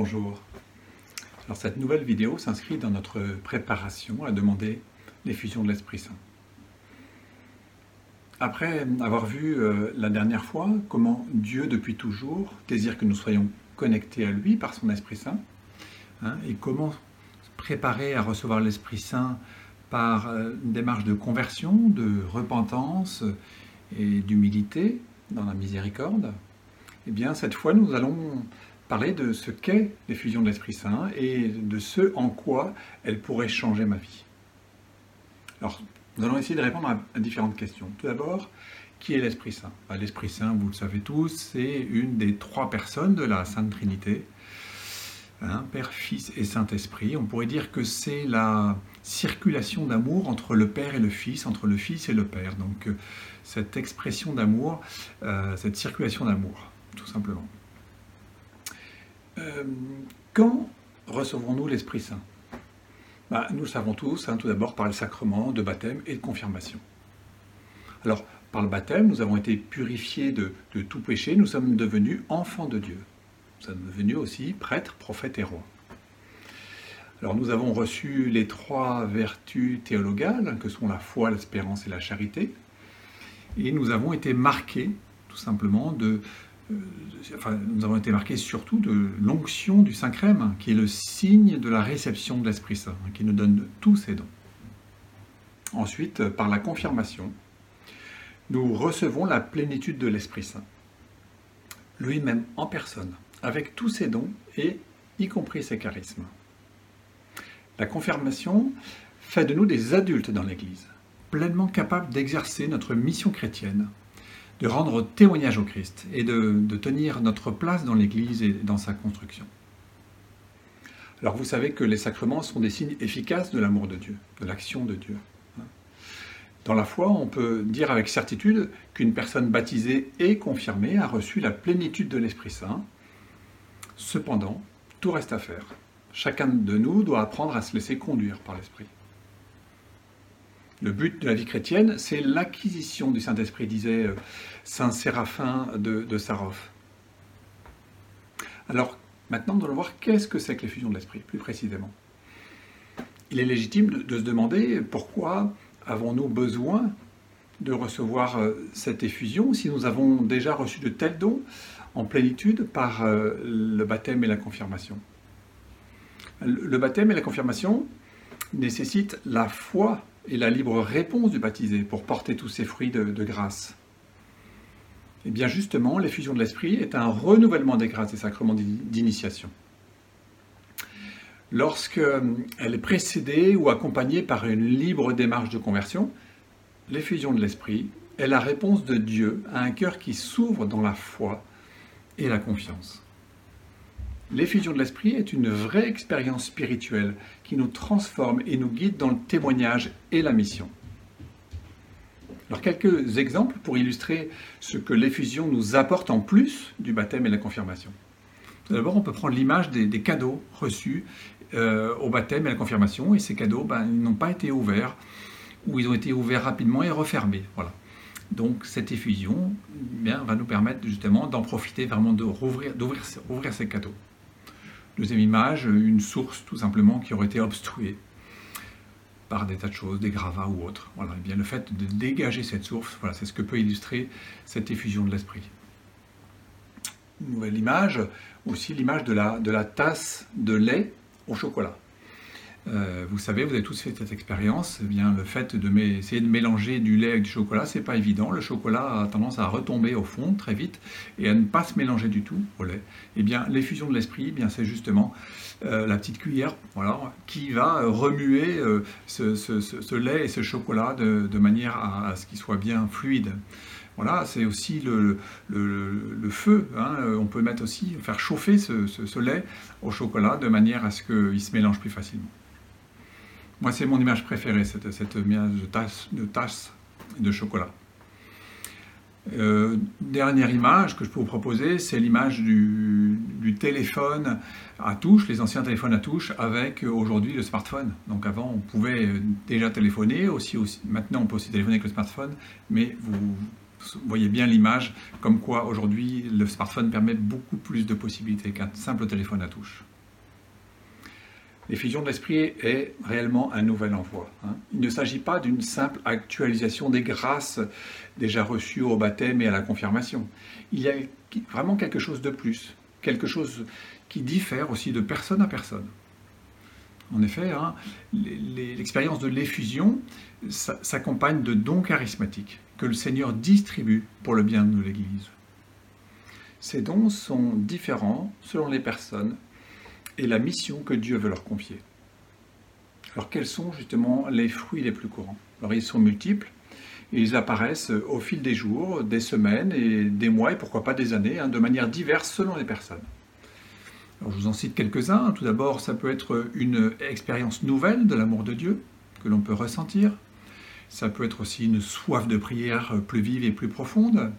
Bonjour. Alors cette nouvelle vidéo s'inscrit dans notre préparation à demander l'effusion de l'Esprit Saint. Après avoir vu euh, la dernière fois comment Dieu depuis toujours désire que nous soyons connectés à lui par son Esprit Saint, hein, et comment préparer à recevoir l'Esprit Saint par euh, une démarche de conversion, de repentance et d'humilité dans la miséricorde, eh bien cette fois nous allons parler de ce qu'est l'effusion de l'Esprit Saint et de ce en quoi elle pourrait changer ma vie. Alors, nous allons essayer de répondre à, différentes questions. Tout d'abord, qui est l'Esprit Saint? Bah, L'Esprit Saint, vous le savez tous, c'est une des trois personnes de la Sainte Trinité. Hein, Père, Fils et Saint-Esprit. On pourrait dire que c'est la circulation d'amour entre le Père et le Fils, entre le Fils et le Père. Donc, euh, cette expression d'amour, euh, cette circulation d'amour, tout simplement. Euh, quand recevrons-nous l'Esprit Saint? Bah, Nous le savons tous, hein, tout d'abord par le sacrement de baptême et de confirmation. Alors, par le baptême, nous avons été purifiés de, tout péché, nous sommes devenus enfants de Dieu. Nous sommes devenus aussi prêtres, prophètes et rois. Alors nous avons reçu les trois vertus théologales, que sont la foi, l'espérance et la charité, et nous avons été marqués tout simplement de, enfin, nous avons été marqués surtout de l'onction du Saint-Crème, qui est le signe de la réception de l'Esprit Saint, qui nous donne tous ses dons. Ensuite, par la confirmation, nous recevons la plénitude de l'Esprit Saint, lui-même en personne, avec tous ses dons et y compris ses charismes. La confirmation fait de nous des adultes dans l'Église, pleinement capables d'exercer notre mission chrétienne de rendre témoignage au Christ et de, tenir notre place dans l'Église et dans sa construction. Alors vous savez que les sacrements sont des signes efficaces de l'amour de Dieu, de l'action de Dieu. Dans la foi, on peut dire avec certitude qu'une personne baptisée et confirmée a reçu la plénitude de l'Esprit Saint. Cependant, tout reste à faire. Chacun de nous doit apprendre à se laisser conduire par l'Esprit. Le but de la vie chrétienne, c'est l'acquisition du Saint-Esprit, disait euh, Saint Séraphin de, Sarov. Alors, maintenant, nous allons voir qu'est-ce que c'est que l'effusion de l'Esprit, plus précisément. Il est légitime de, se demander pourquoi avons-nous besoin de recevoir euh, cette effusion si nous avons déjà reçu de tels dons en plénitude par euh, le baptême et la confirmation. Le baptême et la confirmation nécessitent la foi et la libre réponse du baptisé pour porter tous ces fruits de, grâce eh bien justement, l'effusion de l'Esprit est un renouvellement des grâces des sacrements d'initiation. Lorsqu'elle euh, est précédée ou accompagnée par une libre démarche de conversion, l'effusion de l'Esprit est la réponse de Dieu à un cœur qui s'ouvre dans la foi et la confiance. L'effusion de l'esprit est une vraie expérience spirituelle qui nous transforme et nous guide dans le témoignage et la mission. Alors quelques exemples pour illustrer ce que l'effusion nous apporte en plus du baptême et la confirmation. D'abord, on peut prendre l'image des, cadeaux reçus euh, au baptême et à la confirmation, et ces cadeaux, ben, n'ont pas été ouverts, ou ils ont été ouverts rapidement et refermés. Voilà. Donc cette effusion eh va nous permettre justement d'en profiter, vraiment d'ouvrir ces cadeaux. Deuxième image, une source tout simplement qui aurait été obstruée par des tas de choses, des gravats ou autres. Voilà, et eh bien le fait de dégager cette source, voilà, c'est ce que peut illustrer cette effusion de l'esprit. Nouvelle image, aussi l'image de la, de la tasse de lait au chocolat. Euh, vous savez, vous avez tous fait cette expérience. Eh bien, le fait de essayer de mélanger du lait avec du chocolat, c'est pas évident. Le chocolat a tendance à retomber au fond très vite et à ne pas se mélanger du tout au lait. Eh bien, l'effusion de l'esprit, eh bien, c'est justement euh, la petite cuillère, voilà, qui va remuer euh, ce, lait et ce chocolat de, manière à, ce qu'il soit bien fluide. Voilà, c'est aussi le, feu. Hein. On peut mettre aussi, faire chauffer ce, lait au chocolat de manière à ce qu'il se mélange plus facilement. Moi, c'est mon image préférée, cette, cette image de tasse, de chocolat. Euh, dernière image que je peux vous proposer, c'est l'image du, téléphone à touche, les anciens téléphones à touche, avec euh, aujourd'hui le smartphone. Donc avant, on pouvait déjà téléphoner, maintenant on peut aussi téléphoner avec le smartphone, mais Vous voyez bien l'image, comme quoi aujourd'hui le smartphone permet beaucoup plus de possibilités qu'un simple téléphone à touche. L'effusion de l'esprit est réellement un nouvel envoi. Hein. Il ne s'agit pas d'une simple actualisation des grâces déjà reçues au baptême et à la confirmation. Il y a vraiment quelque chose de plus, quelque chose qui diffère aussi de personne à personne. En effet, hein, l'expérience de l'effusion s'accompagne de dons charismatiques que le Seigneur distribue pour le bien de l'Église. Ces dons sont différents selon les personnes et la mission que Dieu veut leur confier. Alors quels sont justement les fruits les plus courants? Alors ils sont multiples, ils apparaissent au fil des jours, des semaines et des mois et pourquoi pas des années, hein, de manière diverse selon les personnes. Alors, je vous en cite quelques-uns. Tout d'abord, ça peut être une expérience nouvelle de l'amour de Dieu que l'on peut ressentir. Ça peut être aussi une soif de prière plus vive et plus profonde.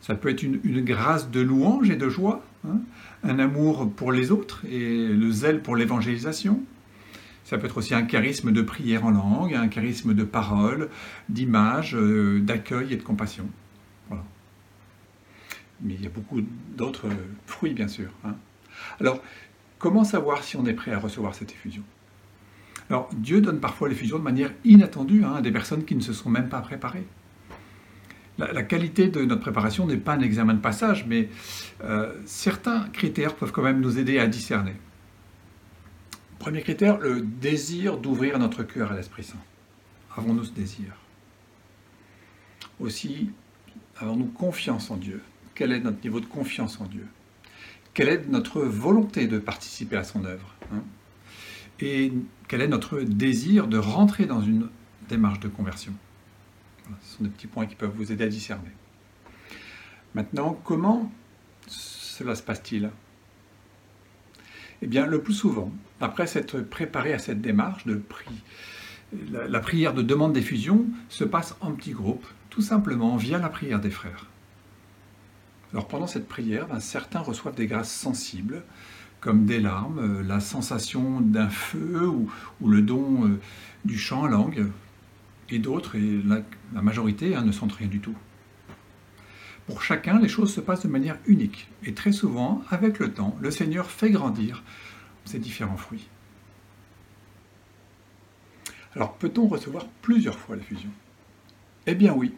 Ça peut être une, grâce de louange et de joie, hein. un amour pour les autres et le zèle pour l'évangélisation. Ça peut être aussi un charisme de prière en langue, un charisme de parole, d'image, euh, d'accueil et de compassion. Voilà. Mais il y a beaucoup d'autres fruits, bien sûr. Hein. Alors, comment savoir si on est prêt à recevoir cette effusion? Alors, Dieu donne parfois l'effusion de manière inattendue hein, à des personnes qui ne se sont même pas préparées. La, qualité de notre préparation n'est pas un examen de passage, mais euh, certains critères peuvent quand même nous aider à discerner. Premier critère, le désir d'ouvrir notre cœur à l'Esprit Saint. Avons-nous ce désir? Aussi, avons-nous confiance en Dieu? Quel est notre niveau de confiance en Dieu? Quelle est notre volonté de participer à son œuvre hein? Et quel est notre désir de rentrer dans une démarche de conversion? Ce sont des petits points qui peuvent vous aider à discerner. Maintenant, comment cela se passe-t-il? Eh bien, le plus souvent, après s'être préparé à cette démarche la, prière de demande d'effusion se passe en petits groupes, tout simplement via la prière des frères. Alors pendant cette prière, ben, certains reçoivent des grâces sensibles, comme des larmes, euh, la sensation d'un feu ou, le don euh, du chant en langue, et d'autres, et la, majorité, hein, ne sentent rien du tout. Pour chacun, les choses se passent de manière unique, et très souvent, avec le temps, le Seigneur fait grandir ces différents fruits. Alors peut-on recevoir plusieurs fois l'effusion Eh bien oui,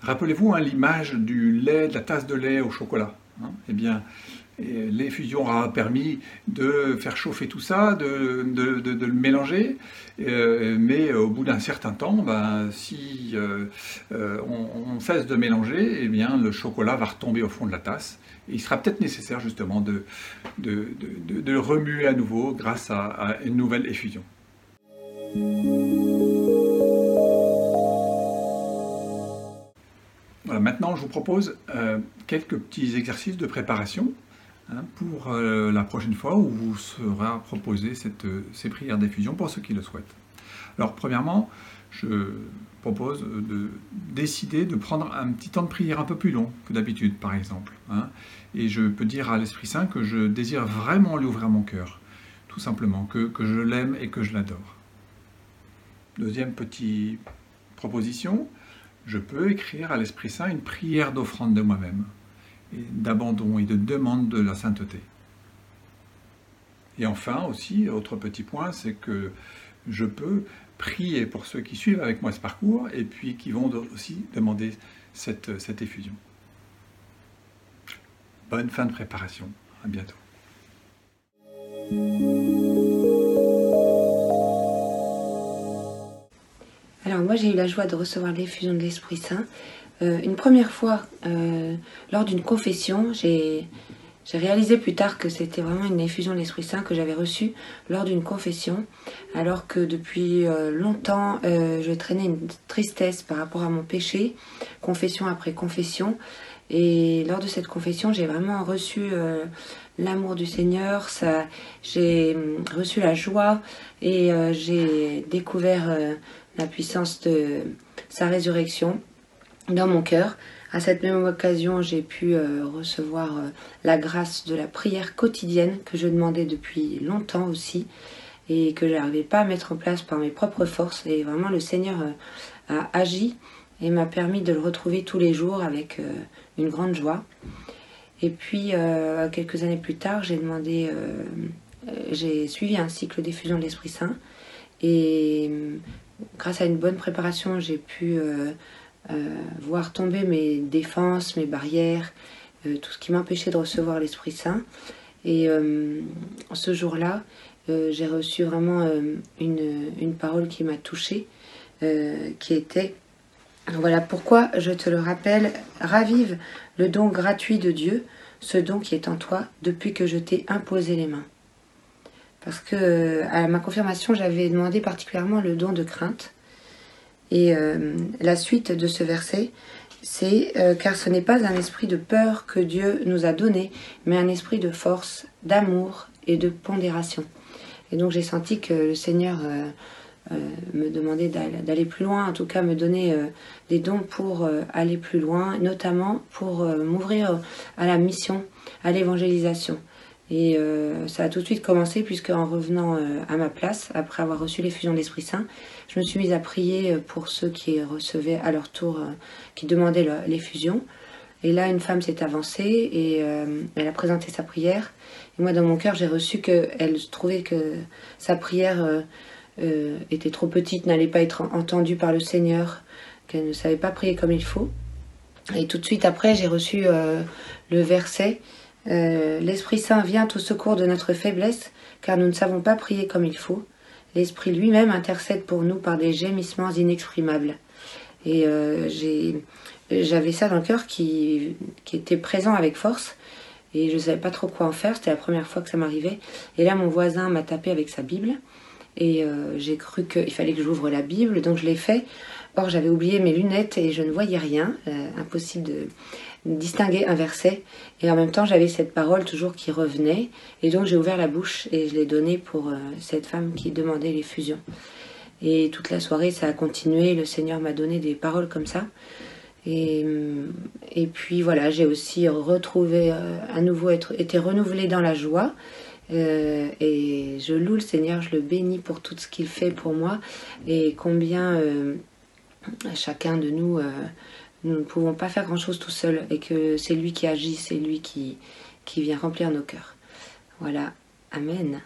Rappelez-vous hein, l'image du lait, de la tasse de lait au chocolat. Hein. eh bien, l'effusion a permis de faire chauffer tout ça, de, le mélanger, euh, mais au bout d'un certain temps, ben, si euh, euh, on, cesse de mélanger, eh bien, le chocolat va retomber au fond de la tasse. Il sera peut-être nécessaire justement de, le remuer à nouveau grâce à une nouvelle effusion. maintenant, je vous propose quelques petits exercices de préparation hein, pour euh, la prochaine fois où vous sera proposé euh, ces prières d'effusion pour ceux qui le souhaitent. Alors, premièrement, je propose de décider de prendre un petit temps de prière un peu plus long que d'habitude, par exemple. Hein. et je peux dire à l'Esprit Saint que je désire vraiment lui ouvrir mon cœur, tout simplement, que, que je l'aime et que je l'adore. Deuxième petite proposition, je peux écrire à l'Esprit Saint une prière d'offrande de moi-même, d'abandon et de demande de la sainteté. Et enfin aussi, autre petit point, c'est que je peux prier pour ceux qui suivent avec moi ce parcours et puis qui vont aussi demander cette, cette effusion. Bonne fin de préparation. À bientôt. Alors moi j'ai eu la joie de recevoir l'effusion de l'Esprit Saint. Euh, une première fois euh, lors d'une confession, j'ai réalisé plus tard que c'était vraiment une effusion de l'Esprit Saint que j'avais reçue lors d'une confession, alors que depuis euh, longtemps je traînais une tristesse par rapport à mon péché, confession après confession. Et lors de cette confession, j'ai vraiment reçu l'amour du Seigneur, j'ai reçu la joie et j'ai découvert la puissance de sa résurrection dans mon cœur. À cette même occasion, j'ai pu euh, recevoir euh, la grâce de la prière quotidienne que je demandais depuis longtemps aussi et que je n'arrivais pas à mettre en place par mes propres forces. Et vraiment, le Seigneur euh, a agi et m'a permis de le retrouver tous les jours avec une grande joie. Et puis, quelques années plus tard, j'ai demandé, j'ai suivi un cycle d'effusion de l'Esprit Saint. Et grâce à une bonne préparation, j'ai pu voir tomber mes défenses, mes barrières, tout ce qui m'empêchait de recevoir l'Esprit Saint. Et ce jour-là, j'ai reçu vraiment une, une, parole qui m'a touchée, qui était voilà pourquoi je te le rappelle, ravive le don gratuit de Dieu, ce don qui est en toi depuis que je t'ai imposé les mains. Parce que à ma confirmation, j'avais demandé particulièrement le don de crainte. Et la suite de ce verset, c'est car ce n'est pas un esprit de peur que Dieu nous a donné, mais un esprit de force, d'amour et de pondération. Et donc j'ai senti que le Seigneur euh, euh, me demandait d'aller plus loin, en tout cas me donner euh, des dons pour aller plus loin, notamment pour m'ouvrir à la mission, à l'évangélisation. Et ça a tout de suite commencé puisque en revenant à ma place, après avoir reçu l'effusion de l'Esprit Saint, je me suis mise à prier pour ceux qui recevaient à leur tour, qui demandaient l'effusion. Et là, une femme s'est avancée et elle a présenté sa prière. Et moi, dans mon cœur, j'ai reçu qu'elle trouvait que sa prière euh, euh, était trop petite, n'allait pas être entendue par le Seigneur, qu'elle ne savait pas prier comme il faut. Et tout de suite après, j'ai reçu euh, le verset L'Esprit Saint vient au secours de notre faiblesse, car nous ne savons pas prier comme il faut. L'Esprit lui-même intercède pour nous par des gémissements inexprimables. Et j'avais ça dans le cœur qui, qui était présent avec force et je ne savais pas trop quoi en faire. C'était la première fois que ça m'arrivait. Et là, mon voisin m'a tapé avec sa Bible et euh, j'ai cru qu'il fallait que j'ouvre la Bible, donc je l'ai fait. Or, j'avais oublié mes lunettes et je ne voyais rien. Euh, impossible de distinguer un verset. Et en même temps, j'avais cette parole toujours qui revenait. Et donc, j'ai ouvert la bouche et je l'ai donnée pour euh, cette femme qui demandait les fusions. Et toute la soirée, ça a continué. Le Seigneur m'a donné des paroles comme ça. Et, puis voilà, j'ai aussi retrouvé à nouveau être, été renouvelée dans la joie. Euh, et je loue le Seigneur, je le bénis pour tout ce qu'il fait pour moi et combien euh, chacun de nous, nous ne pouvons pas faire grand-chose tout seul et que c'est lui qui agit, c'est lui qui, qui vient remplir nos cœurs. Voilà, Amen.